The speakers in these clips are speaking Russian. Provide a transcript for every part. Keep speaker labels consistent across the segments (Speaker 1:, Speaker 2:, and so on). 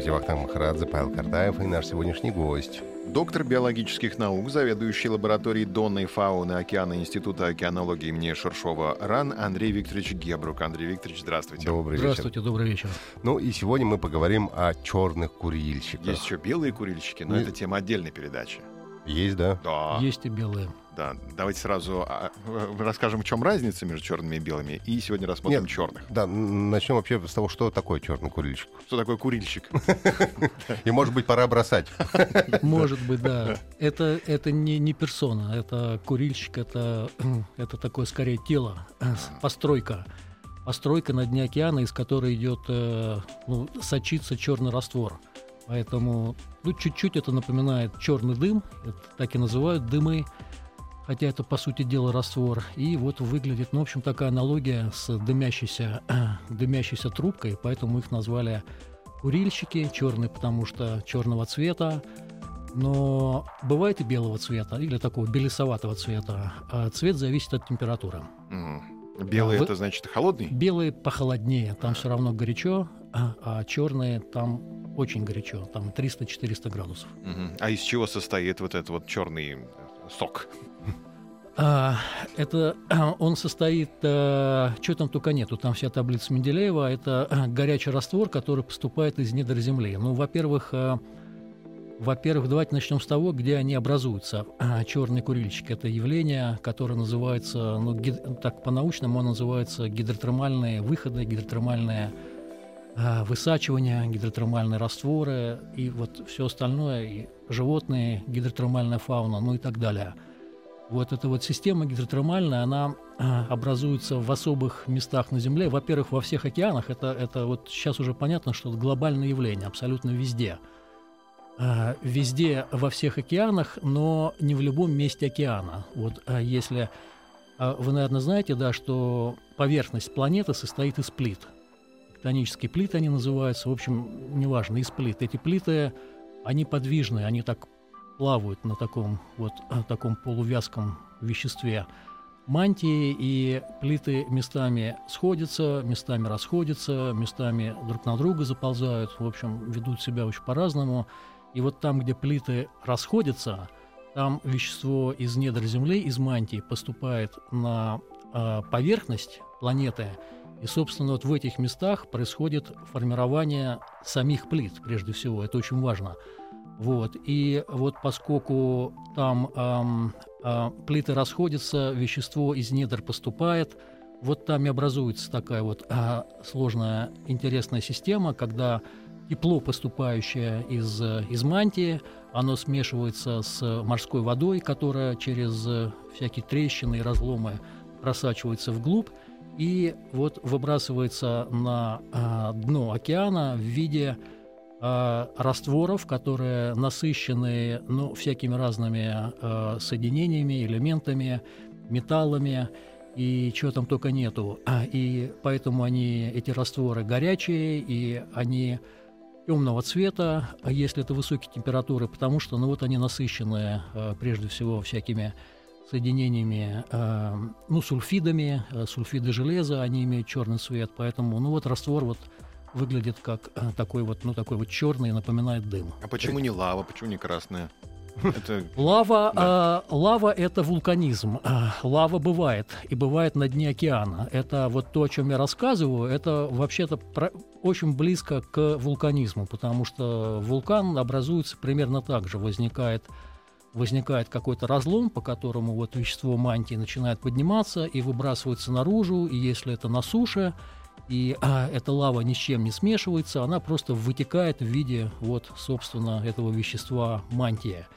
Speaker 1: Здравствуйте. Вахтанг Махарадзе, Павел Картаев и наш сегодняшний гость.
Speaker 2: Доктор биологических наук, заведующий лабораторией Донной фауны океана Института океанологии имени Шершова РАН Андрей Викторович Гебрук. Андрей Викторович, здравствуйте.
Speaker 1: Добрый
Speaker 3: Здравствуйте,
Speaker 1: вечер.
Speaker 3: добрый вечер.
Speaker 1: Ну и сегодня мы поговорим о черных курильщиках.
Speaker 2: Есть еще белые курильщики, но
Speaker 1: Не-
Speaker 2: это тема отдельной передачи.
Speaker 1: Есть, да?
Speaker 2: Да,
Speaker 3: Есть и белые.
Speaker 2: Да. Давайте сразу а, э, расскажем, в чем разница между черными и белыми, и сегодня рассмотрим
Speaker 1: Нет.
Speaker 2: черных.
Speaker 1: Да, начнем вообще с того, что такое черный курильщик.
Speaker 2: Что такое курильщик?
Speaker 1: И, может быть, пора бросать.
Speaker 3: Может быть, да. Это, это не, не персона, это курильщик, это, это такое скорее тело, э, постройка. Постройка на дне океана, из которой идет, э, ну, сочится черный раствор. Поэтому, ну, чуть-чуть это напоминает черный дым, это так и называют дымы, хотя это, по сути дела, раствор. И вот выглядит, ну, в общем, такая аналогия с дымящейся, дымящейся трубкой, поэтому их назвали курильщики, черные, потому что черного цвета, но бывает и белого цвета, или такого белесоватого цвета. А цвет зависит от температуры.
Speaker 2: М. Белый
Speaker 3: Вы-
Speaker 2: это значит холодный?
Speaker 3: Белые похолоднее, там все равно горячо, а, а черные там очень горячо, там 300-400 градусов.
Speaker 2: Мгм. А из чего состоит вот этот вот черный сок?
Speaker 3: А, это он состоит, что там только нету, там вся таблица Менделеева, это а, горячий раствор, который поступает из недр земли. Ну, во-первых, а, во-первых, давайте начнем с того, где они образуются. А, Черный курильщик – это явление, которое называется, ну, гид- так по-научному, оно называется гидротермальные выходы, гидротермальные а, высачивания, гидротермальные растворы и вот все остальное, и животные, гидротермальная фауна, ну и так далее. Вот эта вот система гидротермальная, она а, образуется в особых местах на Земле. Во-первых, во всех океанах. Это, это вот сейчас уже понятно, что это глобальное явление, абсолютно везде. А, Везде, во всех океанах, но не в любом месте океана. Вот если вы, наверное, знаете, да, что поверхность планеты состоит из плит. Тектонические плиты они называются, в общем, неважно, из плит. Эти плиты, они подвижные, они так плавают на таком вот а, таком полувязком веществе мантии, и плиты местами сходятся, местами расходятся, местами друг на друга заползают, в общем, ведут себя очень по-разному. И вот там, где плиты расходятся, там вещество из недр Земли, из мантии, поступает на а, поверхность планеты, и, собственно, вот в этих местах происходит формирование самих плит, прежде всего, это очень важно. Вот. И вот поскольку там ам, а, плиты расходятся, вещество из недр поступает, вот там и образуется такая вот а, сложная, интересная система, когда тепло, поступающее из, э, из мантии, оно смешивается с морской водой, которая через э, всякие трещины и разломы просачивается вглубь, и вот выбрасывается на а, дно океана в виде а, растворов, которые насыщены ну, всякими разными а, соединениями, элементами, металлами и чего там только нету. И поэтому они, эти растворы горячие, и они темного цвета, если это высокие температуры, потому что ну, вот они насыщены а, прежде всего всякими соединениями, а, ну, сульфидами, а, сульфиды железа, они имеют черный цвет, поэтому, ну, вот раствор вот выглядит как а, такой вот, ну, такой вот черный, напоминает дым.
Speaker 2: А почему не лава, почему не красная? Это
Speaker 3: Лава, а, лава это вулканизм. А, Лава бывает и бывает на дне океана. Это вот то, о чем я рассказываю, это вообще-то про- очень близко к вулканизму, потому что вулкан образуется примерно так же, возникает возникает какой-то разлом, по которому вот вещество мантии начинает подниматься и выбрасывается наружу, и если это на суше, и а, эта лава ни с чем не смешивается, она просто вытекает в виде вот, собственно, этого вещества мантия.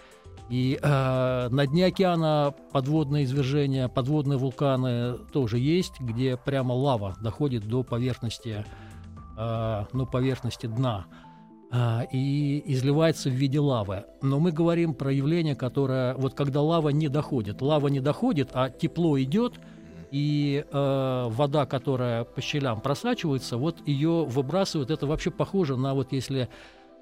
Speaker 3: И э, на дне океана подводные извержения, подводные вулканы тоже есть, где прямо лава доходит до поверхности, э, ну, поверхности дна э, и изливается в виде лавы. Но мы говорим про явление, которое вот когда лава не доходит, лава не доходит, а тепло идет, и э, вода, которая по щелям просачивается, вот ее выбрасывают. Это вообще похоже на вот если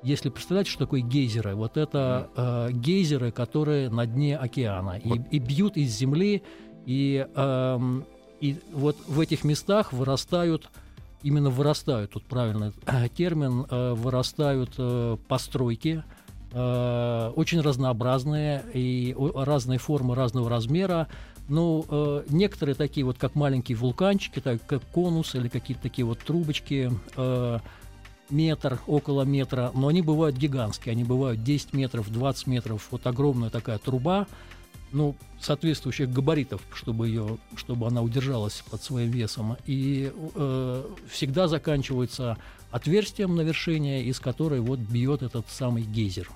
Speaker 3: если представлять, что такое гейзеры, вот это э, гейзеры, которые на дне океана и, и бьют из земли, и, э, и вот в этих местах вырастают, именно вырастают, тут правильный термин, э, вырастают э, постройки, э, очень разнообразные и разные формы разного размера. Ну, э, некоторые такие вот, как маленькие вулканчики, так, как конус или какие-то такие вот трубочки, метр, около метра, но они бывают гигантские, они бывают 10 метров, 20 метров, вот огромная такая труба, ну, соответствующих габаритов, чтобы ее, чтобы она удержалась под своим весом, и э, всегда заканчивается отверстием на вершине, из которой вот бьет этот самый гейзер.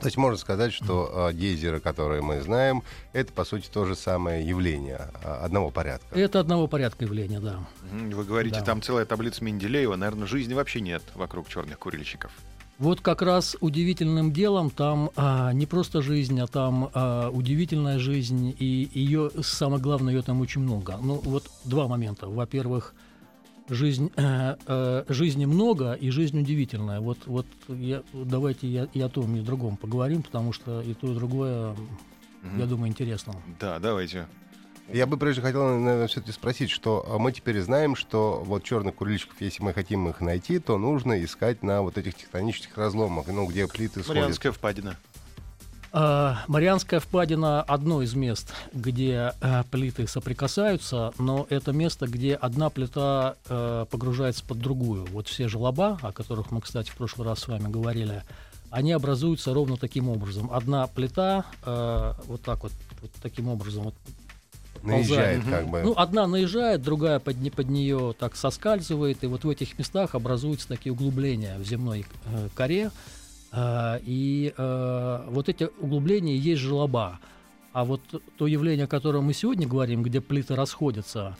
Speaker 1: То есть можно сказать, что э, гейзеры, которые мы знаем, это по сути то же самое явление э, одного порядка.
Speaker 3: Это одного порядка явление, да.
Speaker 2: Вы говорите,
Speaker 3: Да.
Speaker 2: там целая таблица Менделеева. Наверное, жизни вообще нет вокруг черных курильщиков.
Speaker 3: Вот как раз удивительным делом там а, не просто жизнь, а там а, удивительная жизнь, и ее, самое главное, ее там очень много. Ну, вот два момента. Во-первых, жизнь, э, э, жизни много и жизнь удивительная. Вот, вот я, давайте я, и о том, и о другом поговорим, потому что и то, и другое,
Speaker 2: Мгм.
Speaker 3: я думаю, интересно.
Speaker 2: Да, давайте.
Speaker 1: Я бы прежде хотел, наверное, все-таки спросить, что э, мы теперь знаем, что вот черных курильщиков, если мы хотим их найти, то нужно искать на вот этих тектонических разломах, ну, где плиты сходят.
Speaker 2: Марианская впадина.
Speaker 3: А, Марианская впадина – одно из мест, где э, плиты соприкасаются, но это место, где одна плита э, погружается под другую. Вот все желоба, о которых мы, кстати, в прошлый раз с вами говорили, они образуются ровно таким образом. Одна плита э, вот так вот, вот таким образом вот
Speaker 1: Наезжает
Speaker 2: Мгм.
Speaker 1: как бы.
Speaker 3: ну, одна наезжает, другая под, не- под нее так соскальзывает, и вот в этих местах образуются такие углубления в земной э, коре, э, и э, вот эти углубления есть желоба. А вот то явление, о котором мы сегодня говорим, где плиты расходятся,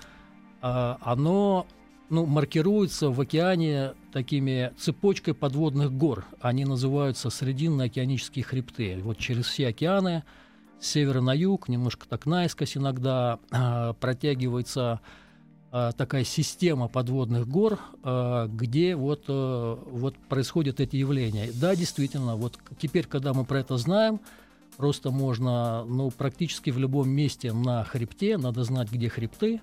Speaker 3: э, оно ну, маркируется в океане такими цепочкой подводных гор. Они называются срединно-океанические хребты. Вот через все океаны с севера на юг, немножко так наискось иногда а, протягивается а, такая система подводных гор, а, где вот, э, вот происходят эти явления. Да, действительно, вот теперь, когда мы про это знаем, просто можно, ну, практически в любом месте на хребте, надо знать, где хребты,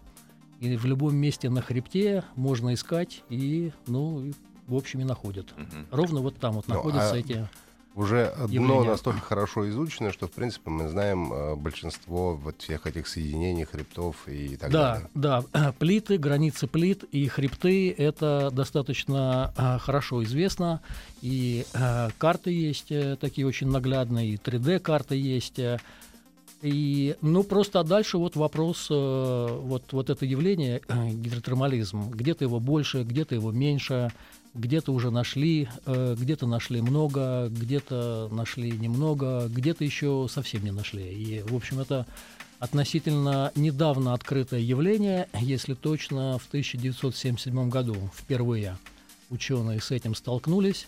Speaker 3: и в любом месте на хребте можно искать, и, ну, в общем, и находят.
Speaker 2: Мгм.
Speaker 3: Ровно вот там вот
Speaker 1: Ну,
Speaker 3: находятся
Speaker 1: а
Speaker 3: эти...
Speaker 1: Уже дно настолько хорошо изучено, что, в принципе, мы знаем э, большинство вот всех этих соединений, хребтов и так
Speaker 3: Да,
Speaker 1: далее.
Speaker 3: да, плиты, границы плит и хребты это достаточно а, хорошо известно. И а, карты есть э, такие очень наглядные, и 3D-карты есть. И, ну, просто а дальше вот вопрос, э, вот, вот это явление, гидротермализм, где-то его больше, где-то его меньше, где-то уже нашли, э, где-то нашли много, где-то нашли немного, где-то еще совсем не нашли. И, в общем, это относительно недавно открытое явление, если точно, в 1977 году впервые ученые с этим столкнулись.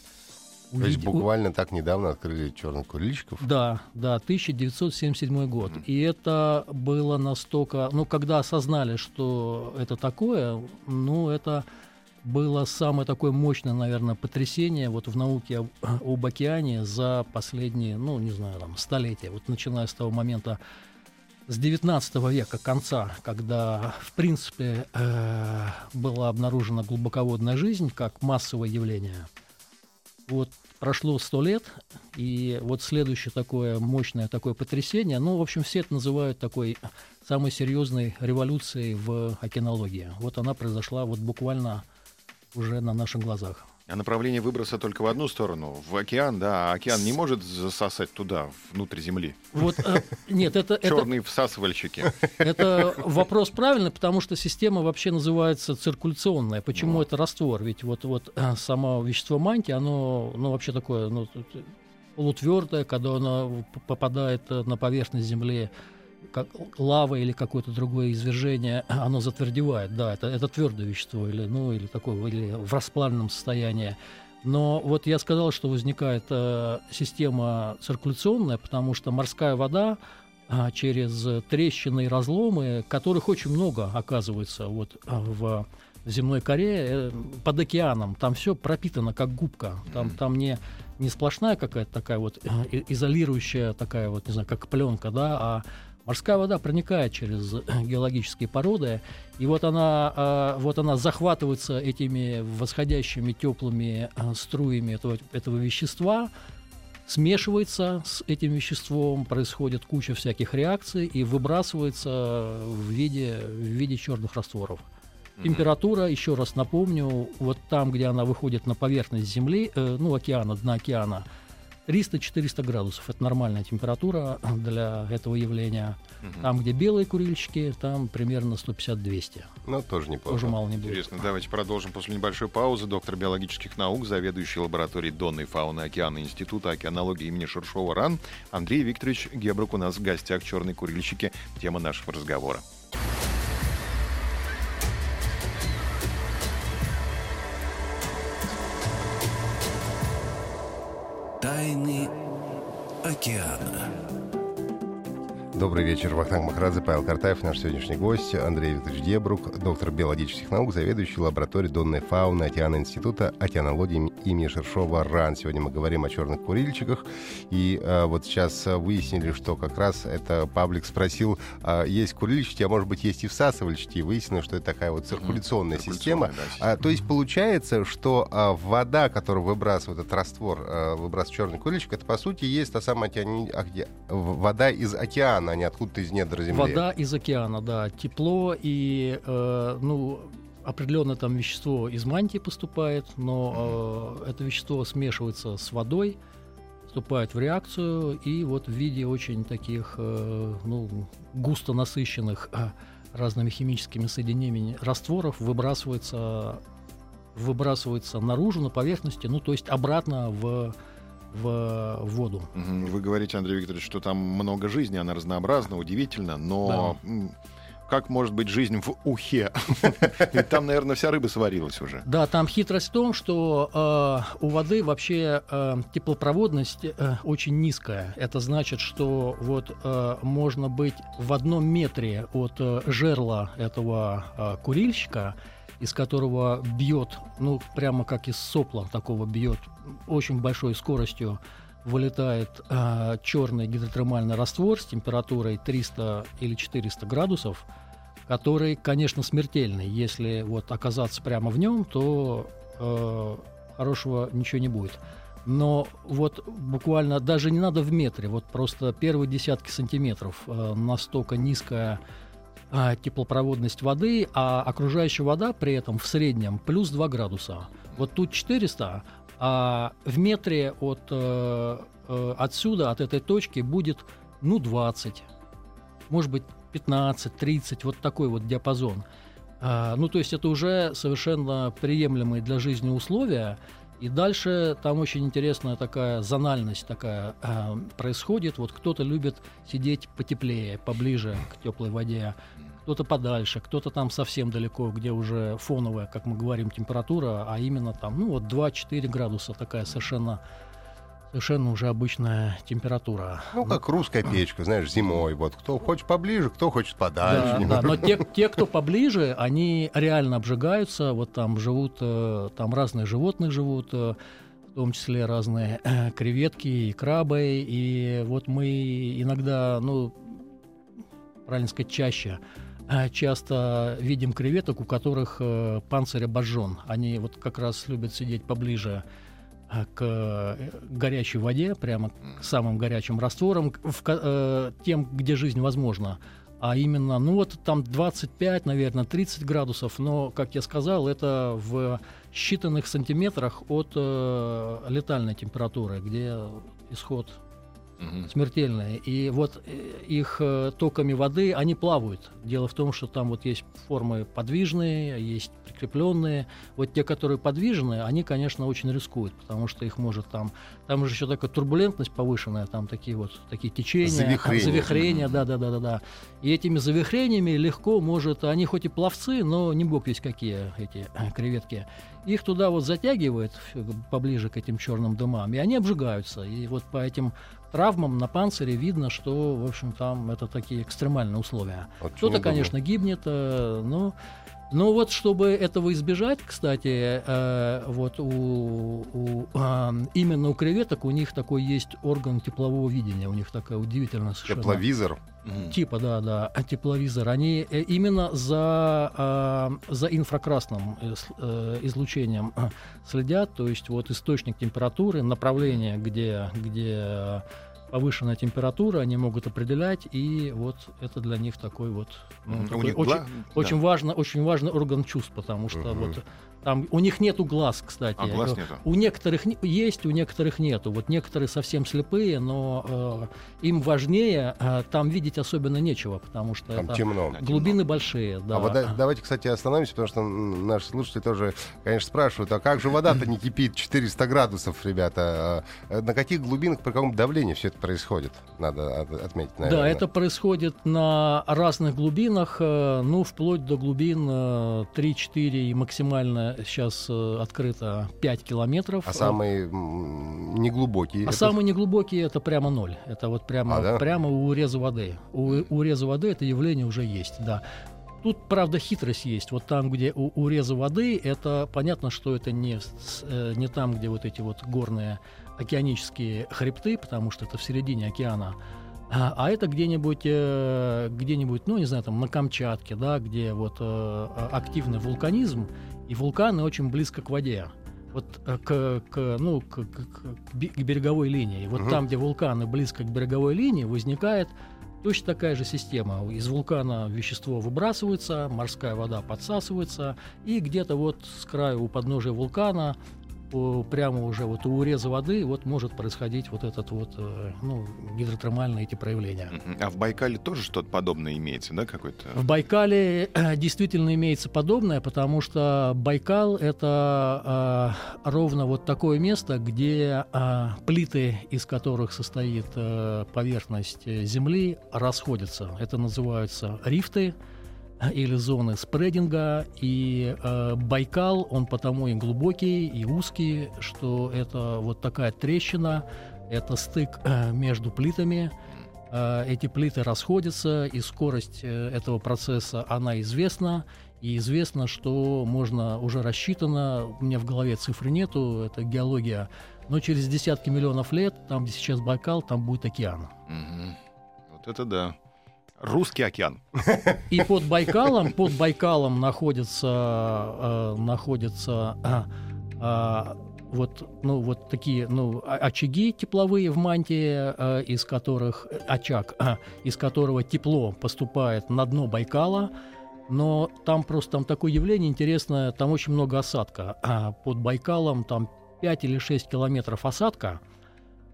Speaker 1: То есть
Speaker 3: Увид- у-
Speaker 1: буквально так недавно открыли черных курильщиков.
Speaker 3: Да, да, 1977 год. И это было настолько... Ну, когда осознали, что это такое, ну, это было самое такое мощное, наверное, потрясение вот в науке об, об океане за последние, ну, не знаю, там, столетия. Вот начиная с того момента, с 19 века конца, когда, в принципе, э, была обнаружена глубоководная жизнь как массовое явление. Вот прошло сто лет, и вот следующее такое мощное такое потрясение, ну, в общем, все это называют такой самой серьезной революцией в океанологии. Вот она произошла вот буквально уже на наших глазах.
Speaker 2: А направление выброса только в одну сторону, в океан, да, а океан не может засосать туда, внутрь Земли.
Speaker 3: Вот, э, нет, это, это,
Speaker 2: Черные всасывальщики.
Speaker 3: Это вопрос правильный, потому что система вообще называется циркуляционная. Почему
Speaker 2: Ну.
Speaker 3: это раствор? Ведь вот, вот э, само вещество мантии, оно ну, вообще такое, ну, полутвердое, когда оно попадает э, на поверхность Земли, как лава или какое-то другое извержение, оно затвердевает. Да, это, это твердое вещество или, ну, или такое, или в расплавленном состоянии. Но вот я сказал, что возникает э, система циркуляционная, потому что морская вода э, через трещины и разломы, которых очень много оказывается вот, э, в земной коре, э, под океаном, там все пропитано как губка. Там, там не, не сплошная какая-то такая вот э, изолирующая такая вот, не знаю, как пленка, да, а Морская вода проникает через геологические породы, и вот она, а, вот она захватывается этими восходящими теплыми а, струями этого, этого вещества, смешивается с этим веществом, происходит куча всяких реакций и выбрасывается в виде, в виде черных растворов. Температура, еще раз напомню, вот там, где она выходит на поверхность Земли, э, ну, океана, дна океана, 300-400 градусов. Это нормальная температура для этого явления. Угу. Там, где белые курильщики, там примерно 150-200.
Speaker 1: Ну, тоже неплохо.
Speaker 3: Тоже мало не будет.
Speaker 2: Интересно. Давайте продолжим после небольшой паузы. Доктор биологических наук, заведующий лабораторией Донной фауны океана Института океанологии имени Шершова РАН Андрей Викторович Гебрук у нас в гостях «Черные курильщики». Тема нашего разговора.
Speaker 4: Тайны океана.
Speaker 1: Добрый вечер, Вахтанг Махрадзе, Павел Картаев, наш сегодняшний гость, Андрей Викторович Дебрук, доктор биологических наук, заведующий лабораторией донной фауны Океана Института океанологии имени Шершова РАН. Сегодня мы говорим о черных курильщиках, и э, вот сейчас выяснили, что как раз это паблик спросил, э, есть курильщики, а может быть есть и всасывальщики, и выяснилось, что это такая вот циркуляционная, mm-hmm. система. Да. А, то есть получается, что а, вода, которую выбрасывает этот раствор, а, выбрасывает черный курильщик, это по сути есть та самая океани... вода из океана, океана, а не откуда-то из недр земли.
Speaker 3: Вода из океана, да. Тепло и, э, ну, определенное там вещество из мантии поступает, но э, это вещество смешивается с водой, вступает в реакцию, и вот в виде очень таких, э, ну, густо насыщенных э, разными химическими соединениями растворов выбрасывается выбрасывается наружу на поверхности, ну то есть обратно в в воду.
Speaker 2: Вы говорите, Андрей Викторович, что там много жизни, она разнообразна, удивительно, но да. как может быть жизнь в ухе? Ведь там, наверное, вся рыба сварилась уже.
Speaker 3: Да, там хитрость в том, что э, у воды вообще э, теплопроводность э, очень низкая. Это значит, что вот можно быть в одном метре от жерла этого курильщика, из которого бьет, ну, прямо как из сопла такого бьет, очень большой скоростью вылетает э, черный гидротермальный раствор с температурой 300 или 400 градусов, который, конечно, смертельный. Если вот оказаться прямо в нем, то э, хорошего ничего не будет. Но вот буквально даже не надо в метре, вот просто первые десятки сантиметров э, настолько низкая а, теплопроводность воды, а окружающая вода при этом в среднем плюс 2 градуса. Вот тут 400, а в метре от, э, э, отсюда, от этой точки, будет ну 20, может быть 15, 30, вот такой вот диапазон. А, ну, то есть это уже совершенно приемлемые для жизни условия. И дальше там очень интересная такая зональность такая э, происходит. Вот кто-то любит сидеть потеплее, поближе к теплой воде, кто-то подальше, кто-то там совсем далеко, где уже фоновая, как мы говорим, температура, а именно там, ну вот 2-4 градуса такая совершенно совершенно уже обычная температура.
Speaker 1: Ну, как русская печка, знаешь, зимой. Вот кто хочет поближе, кто хочет подальше.
Speaker 3: Да, да но те, те, кто поближе, они реально обжигаются. Вот там живут, э, там разные животные живут, э, в том числе разные э, креветки и крабы. И вот мы иногда, ну, правильно сказать, чаще часто видим креветок, у которых панцирь обожжен. Они вот как раз любят сидеть поближе к э, горячей воде, прямо к самым горячим растворам, в, э, тем, где жизнь возможна. А именно, ну вот там 25, наверное, 30 градусов, но, как я сказал, это в считанных сантиметрах от э, летальной температуры, где исход угу. смертельные. И вот э, их э, токами воды, они плавают. Дело в том, что там вот есть формы подвижные, есть прикрепленные. Вот те, которые подвижные, они, конечно, очень рискуют, потому что их может там... Там же еще такая турбулентность повышенная, там такие вот такие течения, завихрения, завихрения да, да, да, да, да. И этими завихрениями легко может... Они хоть и пловцы, но не бог весь какие эти креветки. Их туда вот затягивает поближе к этим черным дымам, и они обжигаются. И вот по этим травмам на панцире видно, что, в общем, там это такие экстремальные условия. Кто-то, конечно, гибнет, э, но но вот чтобы этого избежать, кстати, э, вот у, у, э, именно у креветок у них такой есть орган теплового видения, у них такая удивительная совершенно...
Speaker 1: Тепловизор?
Speaker 3: Типа, да, да, тепловизор. Они э, именно за, э, за инфракрасным э, э излучением следят, то есть вот источник температуры, направление, где, где повышенная температура, они могут определять, и вот это для них такой вот ну, такой очень, гла... очень, да. важно, очень важный орган чувств, потому что угу. вот там у них нету глаз, кстати.
Speaker 2: А глаз нету?
Speaker 3: У некоторых есть, у некоторых нету. Вот некоторые совсем слепые, но э, им важнее э, там видеть особенно нечего, потому что
Speaker 1: там это темно.
Speaker 3: глубины темно. большие. Да.
Speaker 1: А вода, давайте, кстати, остановимся, потому что наши слушатели тоже, конечно, спрашивают, а как же вода-то не кипит 400 градусов, ребята? А, на каких глубинах, при каком давлении все это происходит? Надо отметить, наверное.
Speaker 3: Да, это происходит на разных глубинах, э, ну, вплоть до глубин 3-4 э, и максимально сейчас э, открыто 5 километров.
Speaker 1: А самые неглубокие?
Speaker 3: А это... самые неглубокие это прямо ноль. Это вот прямо, а, да? прямо у уреза воды. У уреза воды это явление уже есть, да. Тут, правда, хитрость есть. Вот там, где у уреза воды, это понятно, что это не, не там, где вот эти вот горные океанические хребты, потому что это в середине океана, а, а это где-нибудь, э, где-нибудь, ну, не знаю, там на Камчатке, да, где вот э, активный вулканизм, и вулканы очень близко к воде. Вот э, к, к, ну, к, к, к береговой линии. Вот угу. там, где вулканы близко к береговой линии, возникает точно такая же система. Из вулкана вещество выбрасывается, морская вода подсасывается, и где-то вот с краю у подножия вулкана прямо уже вот у уреза воды вот может происходить вот этот вот э, ну, гидротермальные эти проявления.
Speaker 2: А в Байкале тоже что-то подобное имеется, да, какой-то?
Speaker 3: В Байкале э, действительно имеется подобное, потому что Байкал это э, ровно вот такое место, где э, плиты, из которых состоит э, поверхность Земли, расходятся. Это называются рифты или зоны спрединга. И э, Байкал, он потому и глубокий, и узкий, что это вот такая трещина, это стык э, между плитами. Э, эти плиты расходятся, и скорость э, этого процесса, она известна. И известно, что можно уже рассчитано, у меня в голове цифры нету, это геология, но через десятки миллионов лет, там, где сейчас Байкал, там будет океан.
Speaker 2: Угу. Вот это да. Русский океан.
Speaker 3: И под Байкалом, под Байкалом находятся, э, находятся э, э, вот, ну, вот такие ну, очаги тепловые в мантии, э, из которых очаг, э, из которого тепло поступает на дно Байкала. Но там просто там такое явление интересное, там очень много осадка. А под Байкалом там 5 или 6 километров осадка –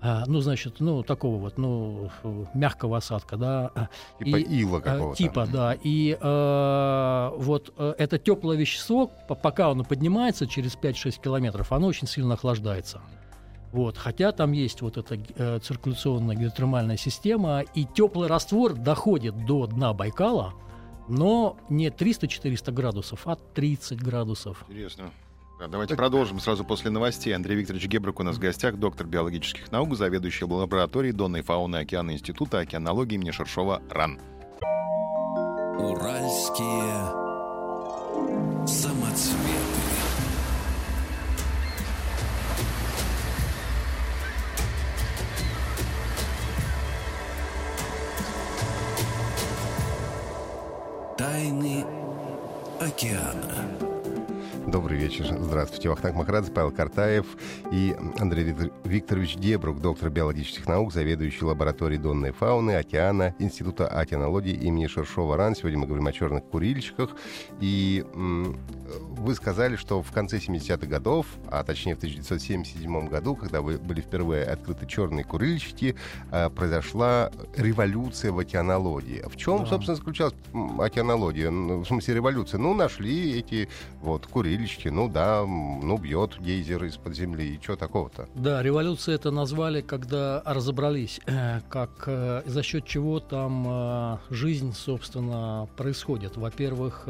Speaker 3: ну, значит, ну, такого вот, ну, мягкого осадка, да.
Speaker 1: Типа и, ила а, какого-то.
Speaker 3: Типа, да. И э, вот это теплое вещество, пока оно поднимается через 5-6 километров, оно очень сильно охлаждается. Вот, хотя там есть вот эта э, циркуляционная гидротермальная система, и теплый раствор доходит до дна Байкала, но не 300-400 градусов, а 30 градусов.
Speaker 2: Интересно. Давайте так... продолжим сразу после новостей. Андрей Викторович Гебрук у нас в гостях, доктор биологических наук, заведующий лабораторией Донной фауны океана Института океанологии имени Шершова РАН.
Speaker 4: Уральские самоцветы. Тайны океана.
Speaker 1: Добрый вечер. Здравствуйте. Вахтанг Махрадзе, Павел Картаев и Андрей Викторович Дебрук, доктор биологических наук, заведующий лабораторией донной фауны океана Института океанологии имени Шершова-Ран. Сегодня мы говорим о черных курильщиках. И вы сказали, что в конце 70-х годов, а точнее в 1977 году, когда вы были впервые открыты черные курильщики, э, произошла революция в океанологии. В чем, да. собственно, заключалась океанология? В смысле революция? Ну, нашли эти вот курильщики, ну да, ну бьет гейзер из-под земли, и что такого-то?
Speaker 3: Да, революция это назвали, когда разобрались, э, как э, за счет чего там жизнь, собственно, происходит. Во-первых,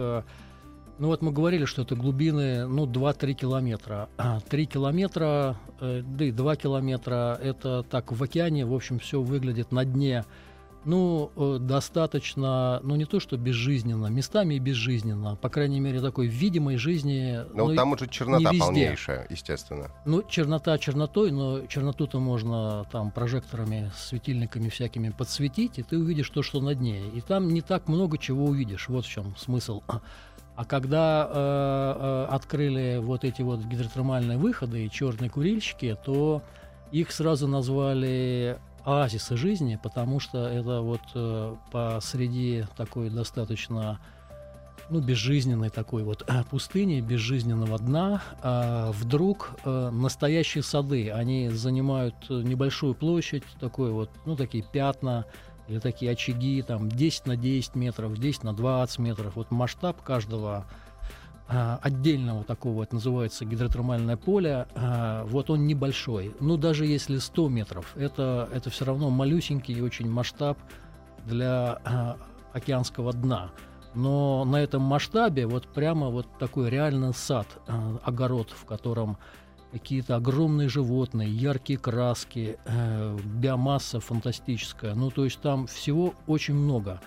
Speaker 3: ну вот мы говорили, что это глубины, ну, 2-3 километра. 3 километра, э, да и 2 километра, это так в океане, в общем, все выглядит на дне. Ну, э, достаточно, ну не то что безжизненно, местами и безжизненно, по крайней мере, такой видимой жизни.
Speaker 1: Ну,
Speaker 3: ну
Speaker 1: там уже чернота полнейшая, естественно.
Speaker 3: Ну, чернота чернотой, но черноту-то можно там прожекторами, светильниками всякими подсветить, и ты увидишь то, что на дне. И там не так много чего увидишь. Вот в чем смысл. А когда э, э, открыли вот эти вот гидротермальные выходы и черные курильщики, то их сразу назвали оазисы жизни, потому что это вот э, посреди такой достаточно ну, безжизненной такой вот э, пустыни, безжизненного дна, э, вдруг э, настоящие сады, они занимают небольшую площадь, такой вот, ну, такие пятна, или такие очаги, там 10 на 10 метров, 10 на 20 метров. Вот масштаб каждого отдельного такого, это называется гидротермальное поле, а, вот он небольшой. Ну, даже если 100 метров, это, это все равно малюсенький и очень масштаб для а, океанского дна. Но на этом масштабе вот прямо вот такой реальный сад, огород, в котором какие-то огромные животные, яркие краски, э, биомасса фантастическая. Ну, то есть там всего очень много.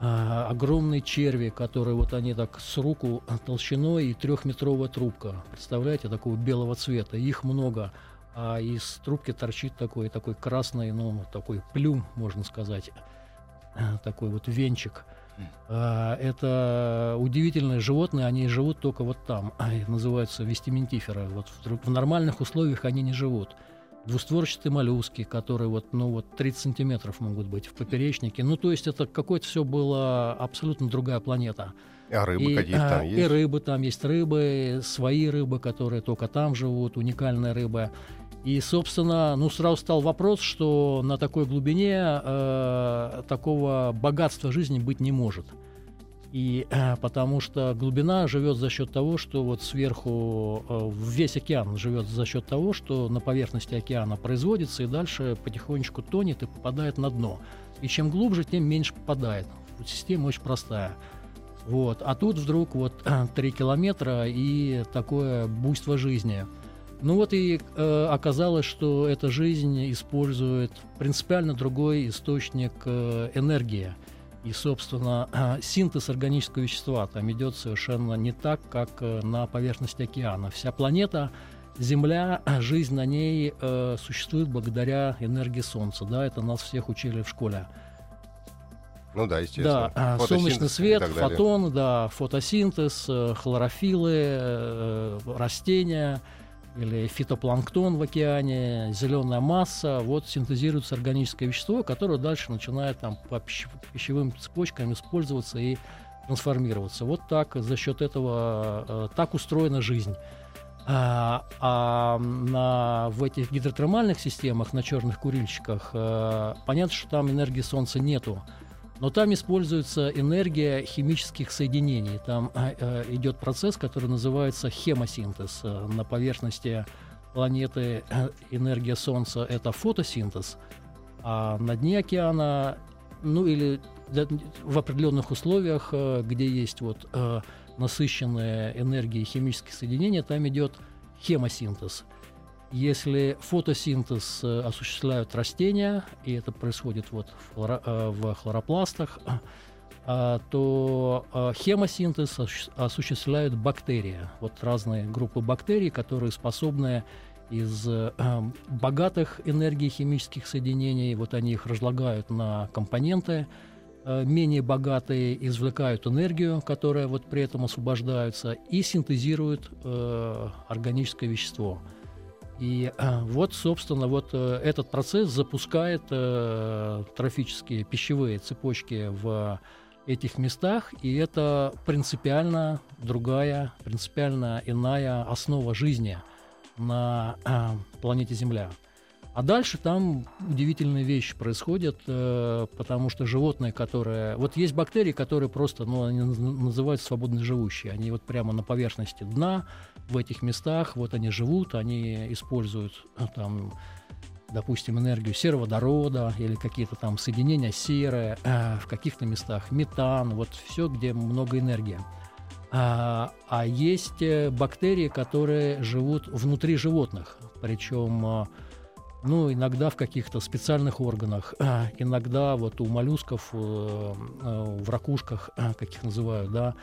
Speaker 3: Э, огромные черви, которые вот они так с руку толщиной и трехметровая трубка. Представляете, такого белого цвета. Их много. А из трубки торчит такой, такой красный, ну, такой плюм, можно сказать. Э, такой вот венчик. А, это удивительные животные, они живут только вот там, называются вестиментиферы. Вот в, в нормальных условиях они не живут. Двустворчатые моллюски, которые вот, ну, вот 30 сантиметров могут быть в поперечнике. Ну, то есть это какое-то все было абсолютно другая планета.
Speaker 1: А рыбы какие там есть?
Speaker 3: И рыбы там есть рыбы, свои рыбы, которые только там живут, уникальные рыбы. И, собственно, ну, сразу стал вопрос, что на такой глубине э, такого богатства жизни быть не может. И э, потому что глубина живет за счет того, что вот сверху э, весь океан живет за счет того, что на поверхности океана производится и дальше потихонечку тонет и попадает на дно. И чем глубже, тем меньше попадает. Система очень простая. Вот. А тут вдруг вот 3 километра и такое буйство жизни – ну вот и э, оказалось, что эта жизнь использует принципиально другой источник э, энергии. И, собственно, синтез органического вещества там идет совершенно не так, как э, на поверхности океана. Вся планета, Земля, жизнь на ней э, существует благодаря энергии Солнца. Да, это нас всех учили в школе.
Speaker 1: Ну да, естественно.
Speaker 3: Да, а, солнечный свет, фотон, да, фотосинтез, э, хлорофилы, э, растения – или фитопланктон в океане, зеленая масса, вот синтезируется органическое вещество, которое дальше начинает там по пищевым цепочкам использоваться и трансформироваться. Вот так за счет этого э, так устроена жизнь. А, а на, в этих гидротермальных системах, на черных курильщиках, э, понятно, что там энергии Солнца нету. Но там используется энергия химических соединений. Там э, э идет процесс, который называется хемосинтез. Э, на поверхности планеты э, энергия Солнца — это фотосинтез, а на дне океана, ну или в определенных условиях, где есть вот насыщенная энергией химических соединений, там идет хемосинтез — если фотосинтез э, осуществляют растения, и это происходит вот в, э, хлоропластах, а, то э, хемосинтез осуществляют бактерии. Вот разные группы бактерий, которые способны из богатых энергий химических соединений, вот они их разлагают на компоненты, менее богатые извлекают энергию, которая вот при этом освобождается, и синтезируют органическое вещество. И э, вот, собственно, вот э, этот процесс запускает э, трофические пищевые цепочки в этих местах, и это принципиально другая, принципиально иная основа жизни на э, планете Земля. А дальше там удивительные вещи происходят, э, потому что животные, которые... Вот есть бактерии, которые просто, ну, они называются свободно живущие. Они вот прямо на поверхности дна, в этих местах, вот они живут, они используют э, там допустим, энергию сероводорода или какие-то там соединения серы, э, в каких-то местах метан, вот все, где много энергии. А, а есть бактерии, которые живут внутри животных, причем ну, иногда в каких-то специальных органах, э, иногда вот у моллюсков, э, э, в ракушках, как их называют, да,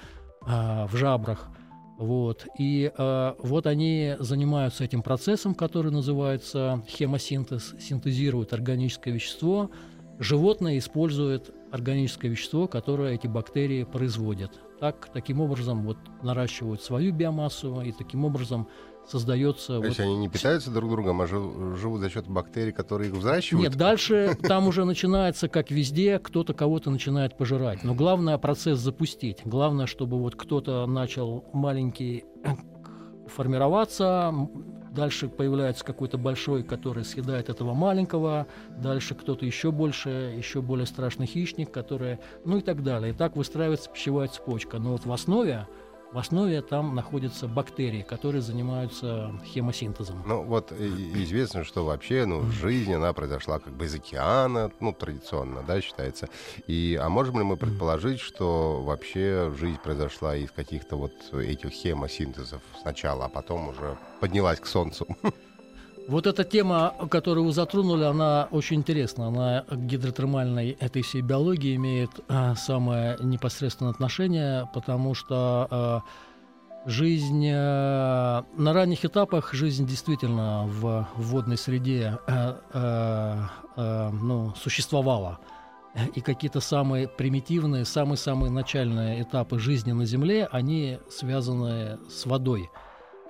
Speaker 3: в жабрах – вот. И вот они занимаются этим процессом, который называется хемосинтез, синтезируют органическое вещество. Животное использует органическое вещество, которое эти бактерии производят. Так, таким образом вот, наращивают свою биомассу и таким образом создается... То
Speaker 1: вот... есть они не питаются друг другом, а живут за счет бактерий, которые их взращивают?
Speaker 3: Нет, дальше там уже начинается, как везде, кто-то кого-то начинает пожирать. Но главное процесс запустить. Главное, чтобы вот кто-то начал маленький формироваться, дальше появляется какой-то большой, который съедает этого маленького, дальше кто-то еще больше, еще более страшный хищник, который, ну и так далее. И так выстраивается пищевая цепочка. Но вот в основе в основе там находятся бактерии, которые занимаются хемосинтезом.
Speaker 1: Ну вот известно, что вообще ну, жизнь, она произошла как бы из океана, ну традиционно, да, считается. И, а можем ли мы предположить, что вообще жизнь произошла из каких-то вот этих хемосинтезов сначала, а потом уже поднялась к Солнцу?
Speaker 3: Вот эта тема, которую вы затронули, она очень интересна. Она к гидротермальной этой всей биологии имеет а, самое непосредственное отношение, потому что а, жизнь а, на ранних этапах жизнь действительно в, в водной среде а, а, а, ну, существовала. И какие-то самые примитивные, самые-самые начальные этапы жизни на Земле, они связаны с водой.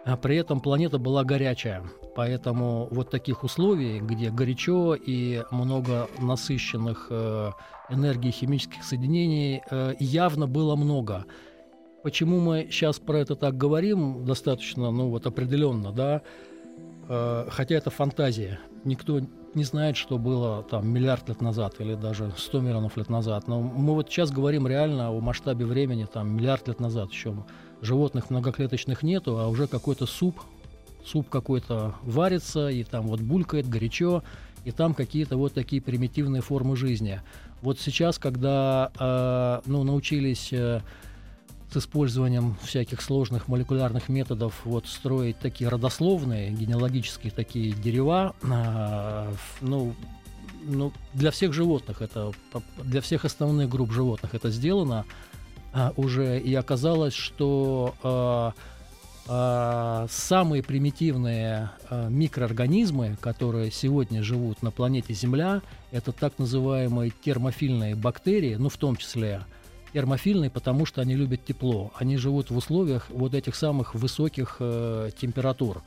Speaker 3: А при этом планета была горячая. Поэтому вот таких условий, где горячо и много насыщенных э, энергии химических соединений, э, явно было много. Почему мы сейчас про это так говорим, достаточно, ну вот определенно, да, э, хотя это фантазия. Никто не знает, что было там миллиард лет назад или даже 100 миллионов лет назад. Но мы вот сейчас говорим реально о масштабе времени, там миллиард лет назад еще животных многоклеточных нету, а уже какой-то суп суп какой-то варится, и там вот булькает горячо, и там какие-то вот такие примитивные формы жизни. Вот сейчас, когда э, ну, научились э, с использованием всяких сложных молекулярных методов вот строить такие родословные, генеалогические такие дерева, э, ну, ну, для всех животных это, для всех основных групп животных это сделано э, уже, и оказалось, что э, а, самые примитивные а, микроорганизмы, которые сегодня живут на планете Земля, это так называемые термофильные бактерии, ну в том числе термофильные, потому что они любят тепло. Они живут в условиях вот этих самых высоких э, температур.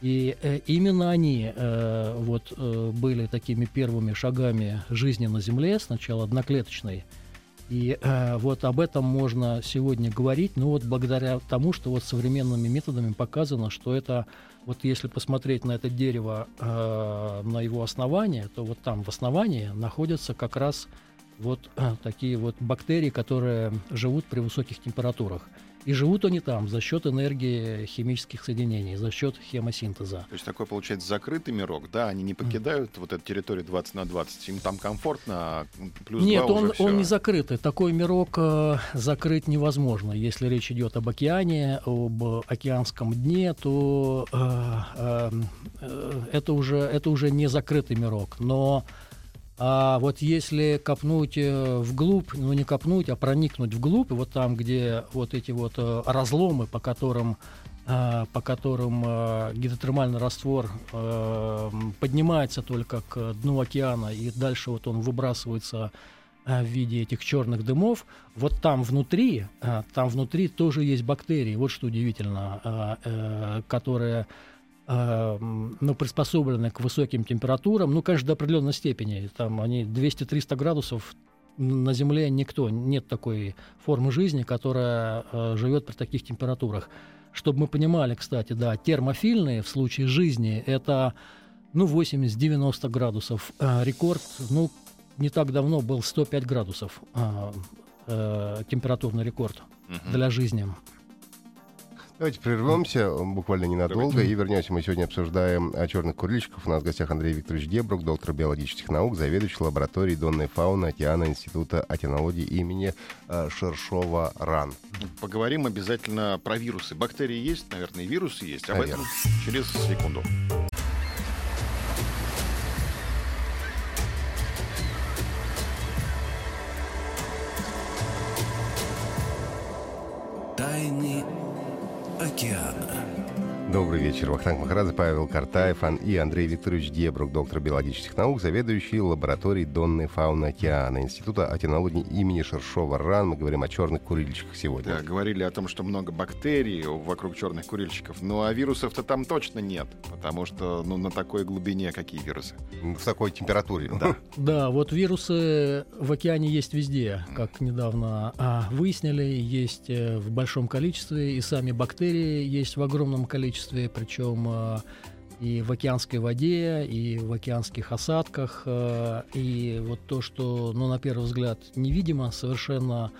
Speaker 3: И э, именно они э, вот, э, были такими первыми шагами жизни на Земле, сначала одноклеточной, и э, вот об этом можно сегодня говорить, ну вот благодаря тому, что вот современными методами показано, что это, вот если посмотреть на это дерево, э, на его основание, то вот там в основании находятся как раз вот э, такие вот бактерии, которые живут при высоких температурах. И живут они там за счет энергии химических соединений, за счет хемосинтеза.
Speaker 2: То есть такой, получается, закрытый мирок, да? Они не покидают mm. вот эту территорию 20 на 20, им там комфортно, плюс
Speaker 3: Нет,
Speaker 2: он,
Speaker 3: он не закрытый. Такой мирок э, закрыть невозможно. Если речь идет об океане, об океанском дне, то э, э, э это, уже, это уже не закрытый мирок. Но а вот если копнуть э, вглубь, ну не копнуть, а проникнуть вглубь, вот там, где вот эти вот э, разломы, по которым э, по которым гидротермальный раствор поднимается только к дну океана, и дальше вот он выбрасывается в виде этих черных дымов, вот там внутри, там внутри тоже есть бактерии. Вот что удивительно, которые ну, приспособлены к высоким температурам, ну, конечно, до определенной степени. Там они 200-300 градусов на Земле никто, нет такой формы жизни, которая э, живет при таких температурах. Чтобы мы понимали, кстати, да, термофильные в случае жизни это ну, 80-90 градусов. Э, рекорд, ну, не так давно был 105 градусов э, э, температурный рекорд угу. для жизни.
Speaker 1: Давайте прервемся буквально ненадолго Давайте. и вернемся. Мы сегодня обсуждаем о черных курильщиков. У нас в гостях Андрей Викторович Дебрук, доктор биологических наук, заведующий лабораторией донной фауны океана Института океанологии имени э, Шершова РАН.
Speaker 2: Поговорим обязательно про вирусы. Бактерии есть, наверное, и вирусы есть. Об Наверное. этом через секунду.
Speaker 4: 너가
Speaker 1: Добрый вечер. Вахтанг Махарадзе, Павел Картаев и Андрей Викторович Дебрук, доктор биологических наук, заведующий лабораторией донной фауны океана Института океанологии имени Шершова РАН. Мы говорим о черных курильщиках сегодня.
Speaker 2: Да, говорили о том, что много бактерий вокруг черных курильщиков. Ну, а вирусов-то там точно нет, потому что ну, на такой глубине какие вирусы?
Speaker 1: В такой температуре.
Speaker 3: Да. Да, вот вирусы в океане есть везде, как недавно а, выяснили, есть э, в большом количестве, и сами бактерии есть в огромном количестве, причем э, и в океанской воде, и в океанских осадках. Э, и вот то, что, ну, на первый взгляд, невидимо совершенно,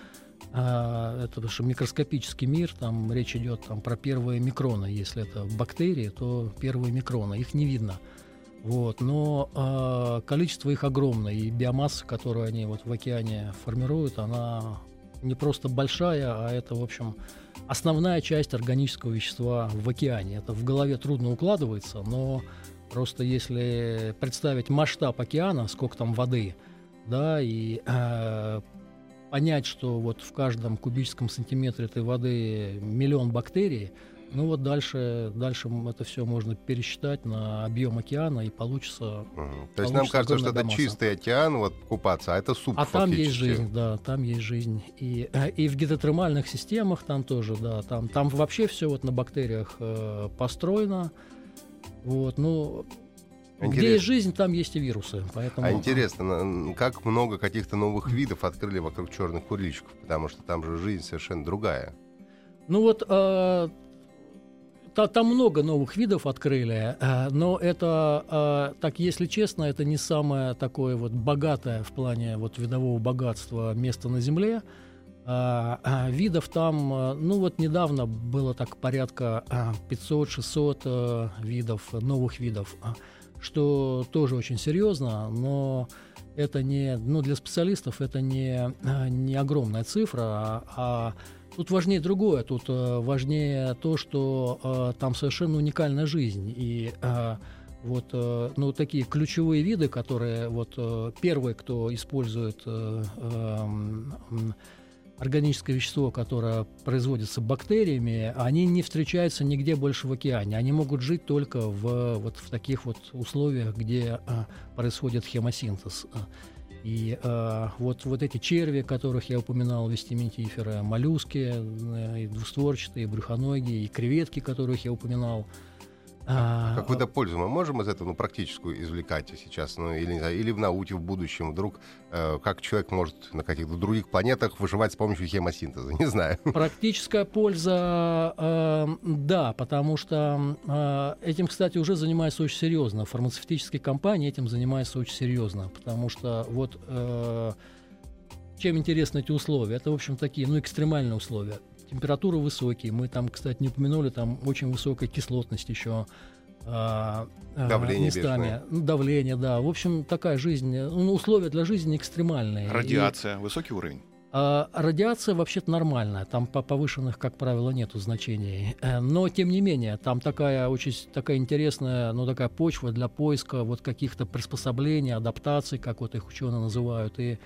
Speaker 3: э, это что микроскопический мир, там речь идет там, про первые микроны. Если это бактерии, то первые микроны, их не видно. Вот, но э, количество их огромное, и биомасса, которую они вот в океане формируют, она не просто большая, а это, в общем, основная часть органического вещества в океане. Это в голове трудно укладывается, но просто если представить масштаб океана, сколько там воды, да, и э, понять, что вот в каждом кубическом сантиметре этой воды миллион бактерий, ну вот дальше, дальше это все можно пересчитать на объем океана и получится.
Speaker 1: Угу. То есть нам кажется, что это чистый океан, вот купаться, а это суп.
Speaker 3: А там есть жизнь, да, там есть жизнь. И, э, и в гидротермальных системах там тоже, да, там, там вообще все вот на бактериях э, построено. Вот, ну, Интересно. Где есть жизнь, там есть и вирусы. Поэтому...
Speaker 1: А интересно, как много каких-то новых видов открыли вокруг черных курильщиков, потому что там же жизнь совершенно другая.
Speaker 3: Ну вот э, там много новых видов открыли, э, но это, э, так если честно, это не самое такое вот богатое в плане вот видового богатства место на Земле. Э, видов там, ну вот недавно было так порядка 500-600 видов, новых видов, что тоже очень серьезно, но это не, ну для специалистов это не, не огромная цифра, а, а Тут важнее другое, тут э, важнее то, что э, там совершенно уникальная жизнь. И э, вот ну, такие ключевые виды, которые вот первые, кто использует э, э, органическое вещество, которое производится бактериями, они не встречаются нигде больше в океане. Они могут жить только в, вот, в таких вот условиях, где происходит хемосинтез. И э, вот, вот эти черви, которых я упоминал, вестиментиферы, моллюски, э, и двустворчатые, и брюхоногие, и креветки, которых я упоминал –
Speaker 1: а, Какую-то пользу мы можем из этого ну, практическую извлекать сейчас, ну, или, не знаю, или в науке в будущем вдруг, э, как человек может на каких-то других планетах выживать с помощью хемосинтеза, не знаю.
Speaker 3: Практическая польза, э, да, потому что э, этим, кстати, уже занимаются очень серьезно. Фармацевтические компании этим занимаются очень серьезно, потому что вот э, чем интересны эти условия? Это, в общем, такие, ну, экстремальные условия температуры высокие. Мы там, кстати, не упомянули, там очень высокая кислотность еще.
Speaker 1: А, а, давление местами.
Speaker 3: Ну, давление, да. В общем, такая жизнь, ну, условия для жизни экстремальные.
Speaker 2: Радиация, и, высокий уровень.
Speaker 3: А, радиация вообще-то нормальная, там по повышенных, как правило, нету значений. Э, но, тем не менее, там такая очень такая интересная, ну, такая почва для поиска вот каких-то приспособлений, адаптаций, как вот их ученые называют, и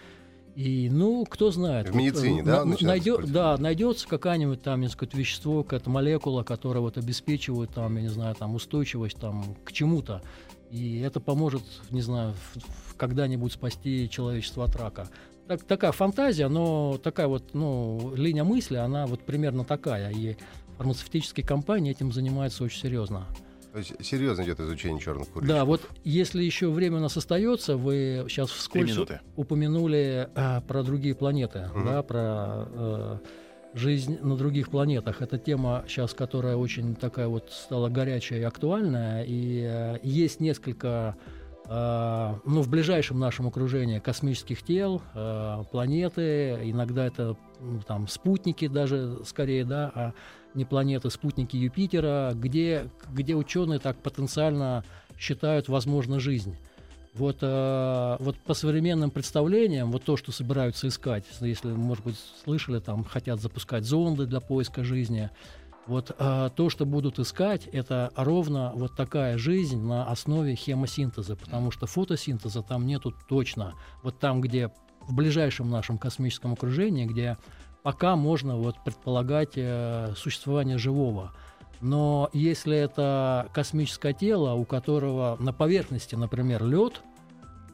Speaker 3: и, ну, кто знает.
Speaker 1: В медицине, вот, да?
Speaker 3: Найдет, да, найдется какое-нибудь там, не сказать, вещество, какая-то молекула, которая вот обеспечивает там, я не знаю, там устойчивость там к чему-то. И это поможет, не знаю, когда-нибудь спасти человечество от рака. так, такая фантазия, но такая вот ну, линия мысли, она вот примерно такая. И фармацевтические компании этим занимаются очень серьезно.
Speaker 1: То есть серьезно идет изучение черных курильщиков.
Speaker 3: Да, вот если еще время у нас остается, вы сейчас вскользь упомянули а, про другие планеты, угу. да, про а, жизнь на других планетах. Это тема сейчас, которая очень такая вот стала горячая и актуальная, и а, есть несколько Uh, ну, в ближайшем нашем окружении космических тел, uh, планеты, иногда это ну, там спутники даже скорее, да, а не планеты, спутники Юпитера, где, где ученые так потенциально считают возможно жизнь. Вот, э, вот по современным представлениям, вот то, что собираются искать, если, может быть, слышали, там хотят запускать зонды для поиска жизни, вот э, то, что будут искать, это ровно вот такая жизнь на основе хемосинтеза, потому что фотосинтеза там нету точно. Вот там, где в ближайшем нашем космическом окружении, где пока можно вот предполагать э, существование живого. Но если это космическое тело, у которого на поверхности, например, лед,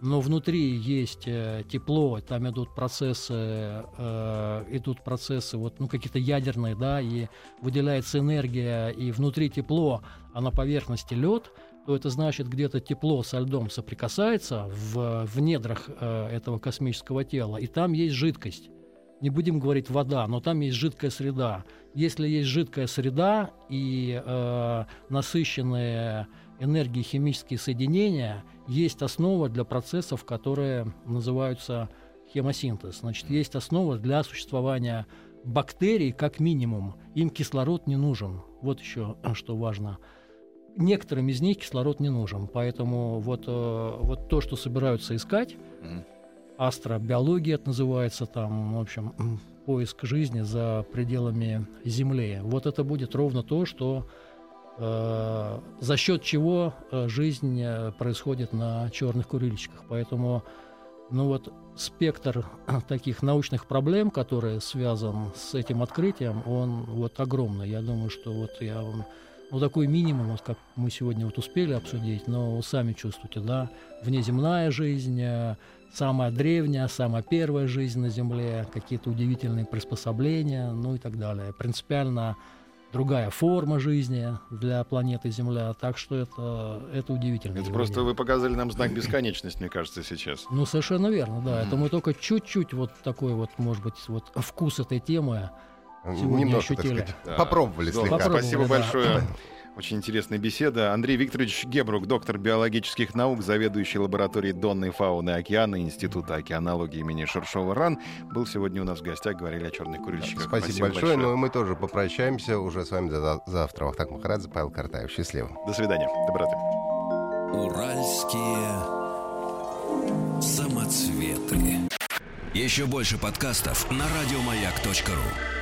Speaker 3: но внутри есть э, тепло, там идут процессы, э, идут процессы вот ну какие-то ядерные, да, и выделяется энергия, и внутри тепло, а на поверхности лед, то это значит где-то тепло со льдом соприкасается в, в недрах этого космического тела, и там есть жидкость не будем говорить вода, но там есть жидкая среда. Если есть жидкая среда и э, насыщенные энергией химические соединения, есть основа для процессов, которые называются хемосинтез. Значит, есть основа для существования бактерий как минимум. Им кислород не нужен. Вот еще что важно. Некоторым из них кислород не нужен. Поэтому вот, э, вот то, что собираются искать, астробиология это называется, там, в общем, поиск жизни за пределами Земли. Вот это будет ровно то, что э, за счет чего э, жизнь э, происходит на черных курильщиках. Поэтому ну вот спектр таких научных проблем, которые связан с этим открытием, он вот огромный. Я думаю, что вот я вам ну, такой минимум, вот как мы сегодня вот успели обсудить, но сами чувствуете, да, внеземная жизнь, самая древняя, самая первая жизнь на Земле, какие-то удивительные приспособления, ну и так далее. Принципиально другая форма жизни для планеты Земля, так что это, это удивительно.
Speaker 2: Это просто вы показали нам знак бесконечности, мне кажется, сейчас.
Speaker 3: Ну, совершенно верно, да. Это мы только чуть-чуть вот такой вот, может быть, вот вкус этой темы сегодня
Speaker 1: Немножко,
Speaker 3: ощутили.
Speaker 1: Так сказать, да. Попробовали слегка.
Speaker 2: Попробовали, Спасибо да. большое. Очень интересная беседа. Андрей Викторович Гебрук, доктор биологических наук, заведующий лабораторией Донной фауны океана Института океанологии имени Шершова РАН, был сегодня у нас в гостях, говорили о черных курильщиках.
Speaker 1: Спасибо, Спасибо большое. большое. Ну и мы тоже попрощаемся уже с вами до завтра. Вахтанг Махарадзе, Павел Картаев. Счастливо.
Speaker 2: До свидания. Доброты.
Speaker 4: Уральские самоцветы. Еще больше подкастов на радиомаяк.ру